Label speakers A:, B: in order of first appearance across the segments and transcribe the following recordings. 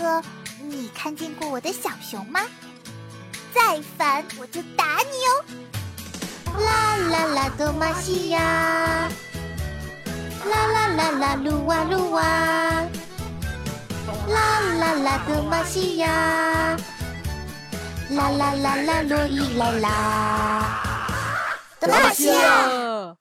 A: 哥，你看见过我的小熊吗？再烦我就打你哦！啦啦啦，多玛西亚！啦啦啦啦，噜哇噜哇！啦啦啦，多玛西亚！啦啦啦啦，洛伊来啦！多玛西亚！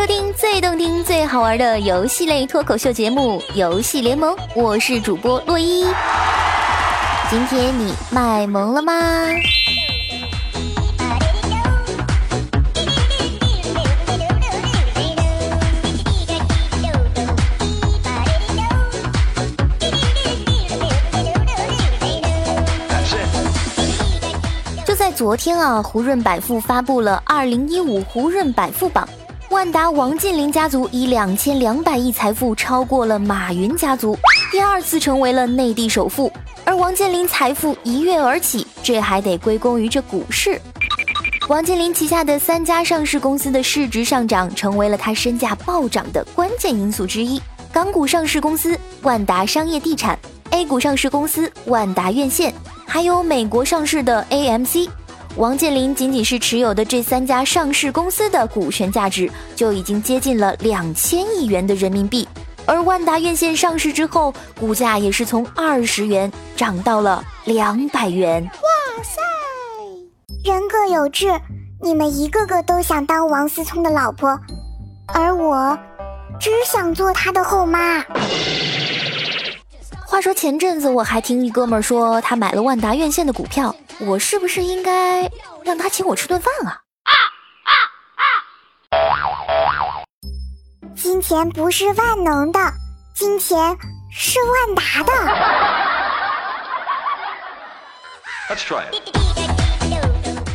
A: 收听最动听、最好玩的游戏类脱口秀节目《游戏联盟》，我是主播洛伊。今天你卖萌了吗？就在昨天啊，胡润百富发布了二零一五胡润百富榜。万达王健林家族以两千两百亿财富超过了马云家族，第二次成为了内地首富。而王健林财富一跃而起，这还得归功于这股市。王健林旗下的三家上市公司的市值上涨，成为了他身价暴涨的关键因素之一。港股上市公司万达商业地产，A 股上市公司万达院线，还有美国上市的 AMC。王健林仅仅是持有的这三家上市公司的股权价值就已经接近了两千亿元的人民币，而万达院线上市之后，股价也是从二十元涨到了两百元。哇塞！
B: 人各有志，你们一个个都想当王思聪的老婆，而我只想做他的后妈。
A: 话说前阵子我还听一哥们说他买了万达院线的股票，我是不是应该让他请我吃顿饭啊？
B: 金钱不是万能的，金钱是万达的。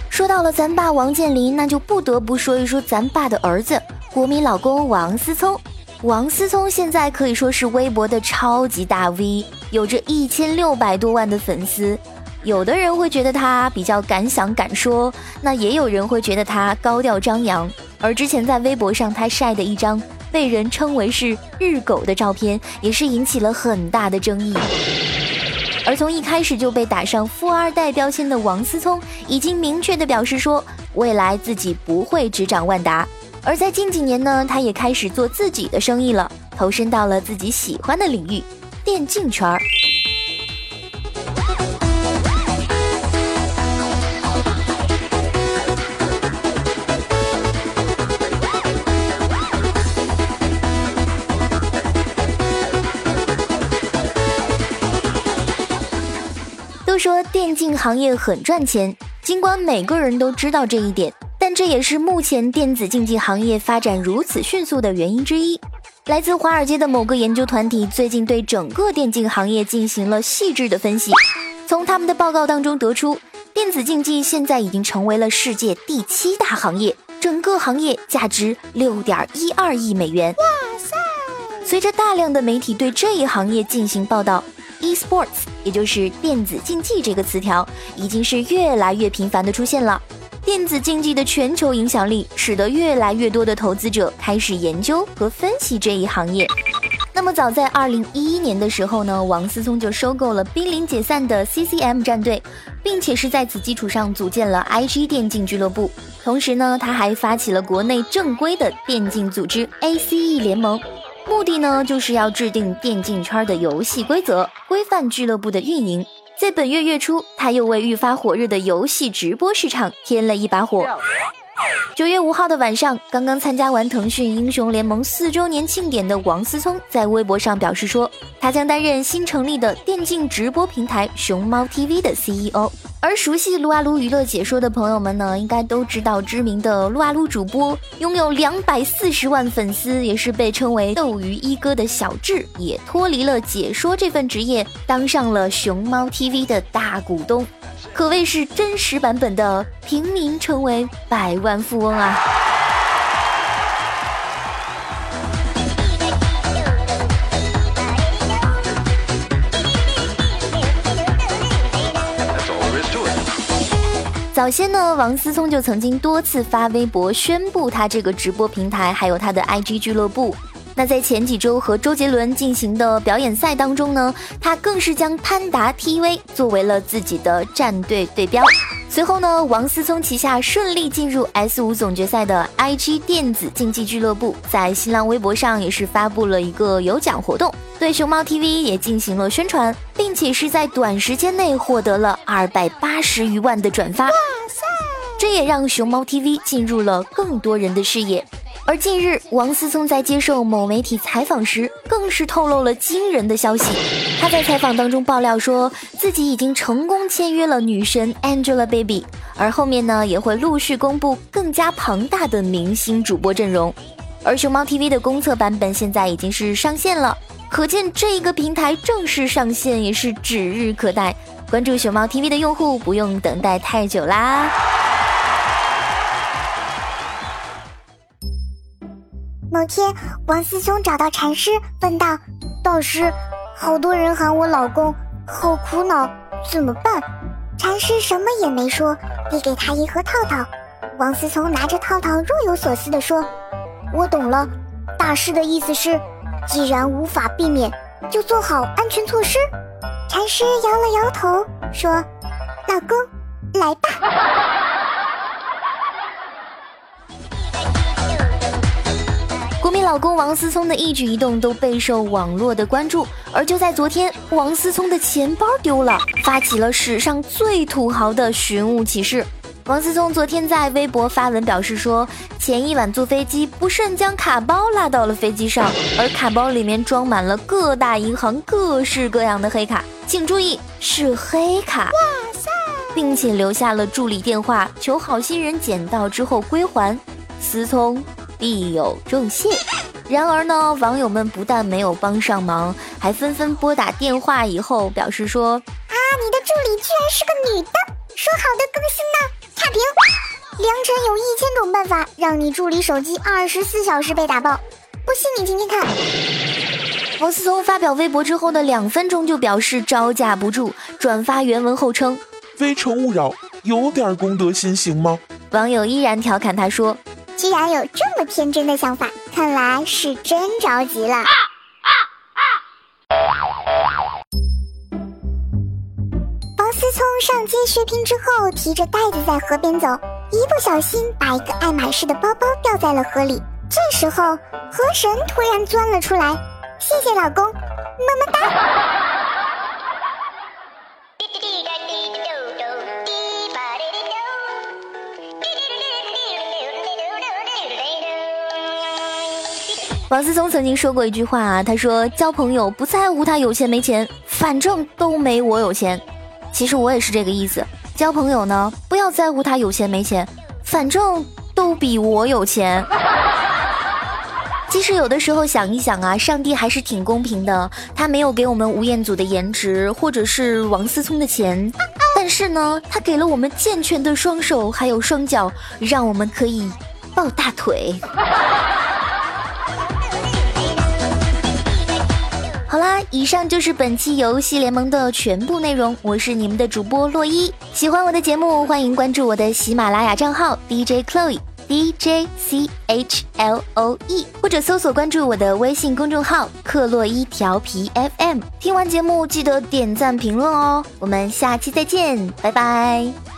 A: 说到了咱爸王健林，那就不得不说一说咱爸的儿子，国民老公王思聪。王思聪现在可以说是微博的超级大 V，有着一千六百多万的粉丝。有的人会觉得他比较敢想敢说，那也有人会觉得他高调张扬。而之前在微博上他晒的一张被人称为是“日狗”的照片，也是引起了很大的争议。而从一开始就被打上富二代标签的王思聪，已经明确的表示说，未来自己不会执掌万达。而在近几年呢，他也开始做自己的生意了，投身到了自己喜欢的领域——电竞圈儿。都说电竞行业很赚钱，尽管每个人都知道这一点。但这也是目前电子竞技行业发展如此迅速的原因之一。来自华尔街的某个研究团体最近对整个电竞行业进行了细致的分析，从他们的报告当中得出，电子竞技现在已经成为了世界第七大行业，整个行业价值六点一二亿美元。哇塞！随着大量的媒体对这一行业进行报道，e-sports，也就是电子竞技这个词条，已经是越来越频繁的出现了。电子竞技的全球影响力，使得越来越多的投资者开始研究和分析这一行业。那么，早在二零一一年的时候呢，王思聪就收购了濒临解散的 CCM 战队，并且是在此基础上组建了 IG 电竞俱乐部。同时呢，他还发起了国内正规的电竞组织 ACE 联盟，目的呢就是要制定电竞圈的游戏规则，规范俱乐部的运营。在本月月初，他又为愈发火热的游戏直播市场添了一把火。九月五号的晚上，刚刚参加完腾讯英雄联盟四周年庆典的王思聪在微博上表示说，他将担任新成立的电竞直播平台熊猫 TV 的 CEO。而熟悉撸啊撸娱乐解说的朋友们呢，应该都知道知名的撸啊撸主播拥有两百四十万粉丝，也是被称为斗鱼一哥的小智，也脱离了解说这份职业，当上了熊猫 TV 的大股东。可谓是真实版本的平民成为百万富翁啊！早先呢，王思聪就曾经多次发微博宣布他这个直播平台，还有他的 IG 俱乐部。那在前几周和周杰伦进行的表演赛当中呢，他更是将潘达 TV 作为了自己的战队对标。随后呢，王思聪旗下顺利进入 S 五总决赛的 IG 电子竞技俱乐部，在新浪微博上也是发布了一个有奖活动，对熊猫 TV 也进行了宣传，并且是在短时间内获得了二百八十余万的转发。哇塞！这也让熊猫 TV 进入了更多人的视野。而近日，王思聪在接受某媒体采访时，更是透露了惊人的消息。他在采访当中爆料说，自己已经成功签约了女神 Angelababy，而后面呢，也会陆续公布更加庞大的明星主播阵容。而熊猫 TV 的公测版本现在已经是上线了，可见这一个平台正式上线也是指日可待。关注熊猫 TV 的用户不用等待太久啦。
B: 天，王思聪找到禅师，问道：“大师，好多人喊我老公，好苦恼，怎么办？”禅师什么也没说，递给他一盒套套。王思聪拿着套套，若有所思地说：“我懂了，大师的意思是，既然无法避免，就做好安全措施。”禅师摇了摇头，说：“老公，来吧。”
A: 老公王思聪的一举一动都备受网络的关注，而就在昨天，王思聪的钱包丢了，发起了史上最土豪的寻物启事。王思聪昨天在微博发文表示说，前一晚坐飞机不慎将卡包落到了飞机上，而卡包里面装满了各大银行各式各样的黑卡，请注意是黑卡，哇塞，并且留下了助理电话，求好心人捡到之后归还。思聪。必有重谢。然而呢，网友们不但没有帮上忙，还纷纷拨打电话以后表示说：“
B: 啊，你的助理居然是个女的！说好的更新呢？差评！良辰有一千种办法让你助理手机二十四小时被打爆，不信你听听看。”
A: 王思聪发表微博之后的两分钟就表示招架不住，转发原文后称：“
C: 非诚勿扰，有点公德心行吗？”
A: 网友依然调侃他说。
B: 居然有这么天真的想法，看来是真着急了。王思聪上街血拼之后，提着袋子在河边走，一不小心把一个爱马仕的包包掉在了河里。这时候，河神突然钻了出来，谢谢老公，么么哒。
A: 王思聪曾经说过一句话啊，他说交朋友不在乎他有钱没钱，反正都没我有钱。其实我也是这个意思，交朋友呢不要在乎他有钱没钱，反正都比我有钱。其实有的时候想一想啊，上帝还是挺公平的，他没有给我们吴彦祖的颜值或者是王思聪的钱，但是呢，他给了我们健全的双手还有双脚，让我们可以抱大腿。好啦，以上就是本期游戏联盟的全部内容。我是你们的主播洛伊，喜欢我的节目，欢迎关注我的喜马拉雅账号 DJ Chloe D J C H L O E，或者搜索关注我的微信公众号克洛伊调皮 FM。听完节目记得点赞评论哦，我们下期再见，拜拜。